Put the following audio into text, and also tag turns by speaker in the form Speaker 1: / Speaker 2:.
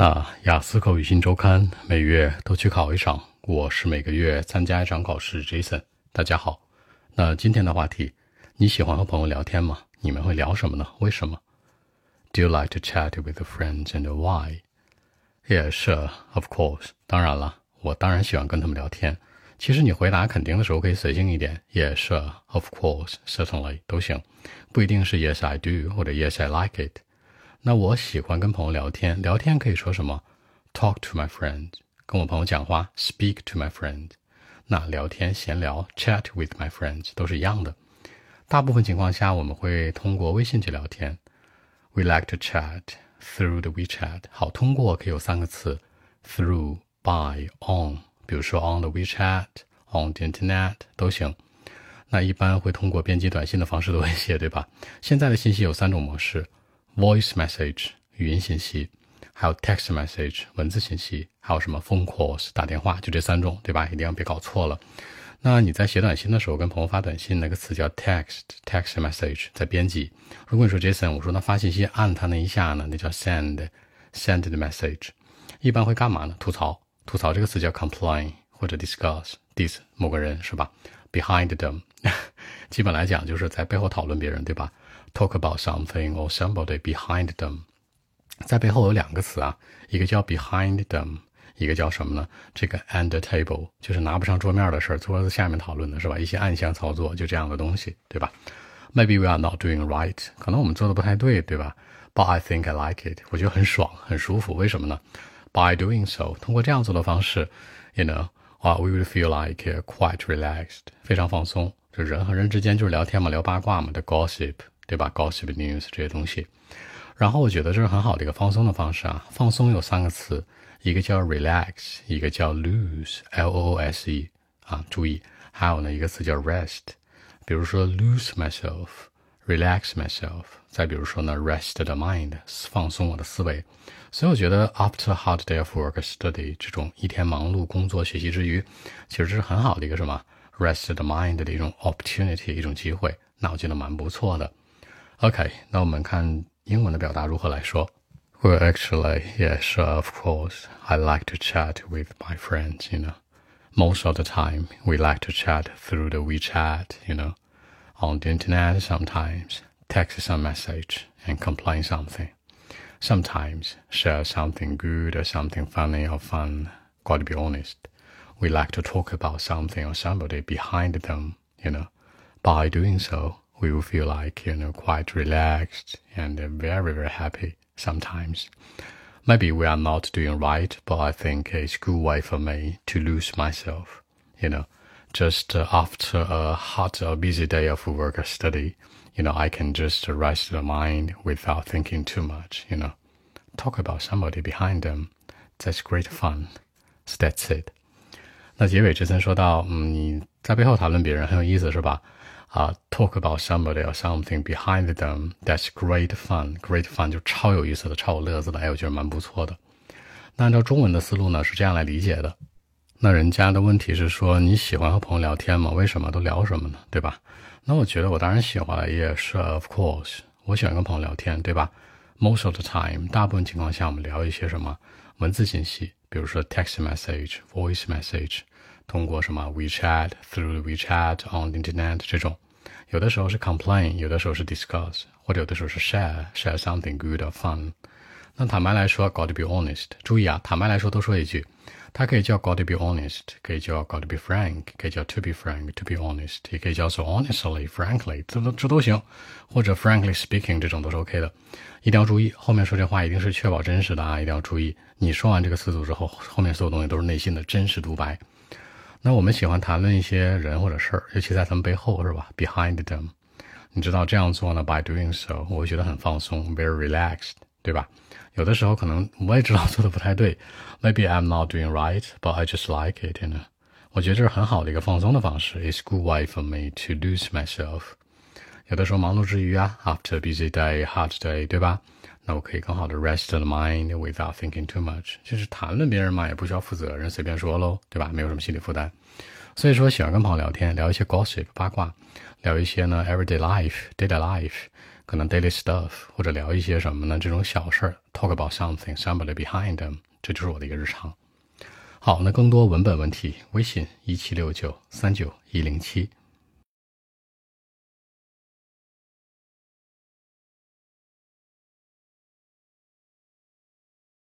Speaker 1: 那雅思口语新周刊每月都去考一场，我是每个月参加一场考试。Jason，大家好。那今天的话题，你喜欢和朋友聊天吗？你们会聊什么呢？为什么？Do you like to chat with friends and why? Yes, of course. 当然了，我当然喜欢跟他们聊天。其实你回答肯定的时候可以随性一点，Yes, of course, certainly 都行，不一定是 Yes I do 或者 Yes I like it。那我喜欢跟朋友聊天，聊天可以说什么？Talk to my friend，跟我朋友讲话；Speak to my friend，那聊天闲聊；Chat with my friends 都是一样的。大部分情况下我们会通过微信去聊天。We like to chat through the WeChat。好，通过可以有三个词：through、by、on。比如说 on the WeChat、on the Internet 都行。那一般会通过编辑短信的方式做一些，对吧？现在的信息有三种模式。Voice message 语音信息，还有 text message 文字信息，还有什么 phone calls 打电话，就这三种，对吧？一定要别搞错了。那你在写短信的时候，跟朋友发短信，那个词叫 text text message，在编辑。如果你说 Jason，我说那发信息按他那一下呢，那叫 send send the message。一般会干嘛呢？吐槽吐槽这个词叫 complain 或者 discuss dis 某个人是吧？Behind them，基本来讲就是在背后讨论别人，对吧 ？Talk about something or somebody behind them，在背后有两个词啊，一个叫 behind them，一个叫什么呢？这个 under table 就是拿不上桌面的事儿，桌子下面讨论的是吧？一些暗箱操作，就这样的东西，对吧？Maybe we are not doing right，可能我们做的不太对，对吧？But I think I like it，我觉得很爽，很舒服。为什么呢？By doing so，通过这样做的方式，you know，啊，we would feel like quite relaxed，非常放松。就人和人之间就是聊天嘛，聊八卦嘛，的 gossip。 对吧？Gossip news 这些东西，然后我觉得这是很好的一个放松的方式啊。放松有三个词，一个叫 relax，一个叫 lose，l o o s e 啊，注意，还有呢一个词叫 rest。比如说 lose myself，relax myself，再比如说呢 rest the mind，放松我的思维。所以我觉得 after a hard day of work study 这种一天忙碌工作学习之余，其实这是很好的一个什么 rest the mind 的一种 opportunity，一种机会。那我觉得蛮不错的。OK，那我们看英文的表达如何来说。Well, actually, yes, of course. I like to chat with my friends, you know. Most of the time, we like to chat through the WeChat, you know, on the internet sometimes, text some message and complain something. Sometimes share something good or something funny or fun. Gotta be honest. We like to talk about something or somebody behind them, you know. By doing so, we will feel like you know quite relaxed and very very happy sometimes. Maybe we are not doing right, but I think it's a good way for me to lose myself. You know, just uh, after a hot or busy day of work or study, you know, I can just rest the mind without thinking too much. You know, talk about somebody behind them. That's great fun. So that's it. 那结尾之前说到，嗯，你在背后谈论别人很有意思，是吧？ 啊，talk about somebody or something behind them. That's great fun. Great fun 就超有意思的，超有乐子的。哎，我觉得蛮不错的。那按照中文的思路呢，是这样来理解的。那人家的问题是说你喜欢和朋友聊天吗？为什么都聊什么呢？对吧？那我觉得我当然喜欢了，也是 of course，我喜欢跟朋友聊天，对吧？Most of the time，大部分情况下我们聊一些什么文字信息，比如说 text message、voice message。通过什么 WeChat、through WeChat on the Internet 这种，有的时候是 complain，有的时候是 discuss，或者有的时候是 share share something good or fun。那坦白来说，got to be honest。注意啊，坦白来说多说一句，它可以叫 got to be honest，可以叫 got to be frank，可以叫 to be frank，to be honest，也可以叫做 honestly，frankly，这都这都行，或者 frankly speaking 这种都是 OK 的。一定要注意，后面说这话一定是确保真实的啊！一定要注意，你说完这个词组之后，后面所有东西都是内心的真实独白。那我们喜欢谈论一些人或者事儿，尤其在他们背后，是吧？Behind them，你知道这样做呢？By doing so，我会觉得很放松，very relaxed，对吧？有的时候可能我也知道做的不太对，Maybe I'm not doing right，but I just like it，呢。我觉得这是很好的一个放松的方式，It's good way for me to lose myself。有的时候忙碌之余啊，After busy day，hard day，对吧？那我可以更好的 rest the mind without thinking too much，就是谈论别人嘛，也不需要负责任，随便说喽，对吧？没有什么心理负担。所以说，喜欢跟朋友聊天，聊一些 gossip 八卦，聊一些呢 everyday life daily life，可能 daily stuff，或者聊一些什么呢？这种小事儿，talk about something，somebody behind them，这就是我的一个日常。好，那更多文本问题，微信一七六九三九一零七。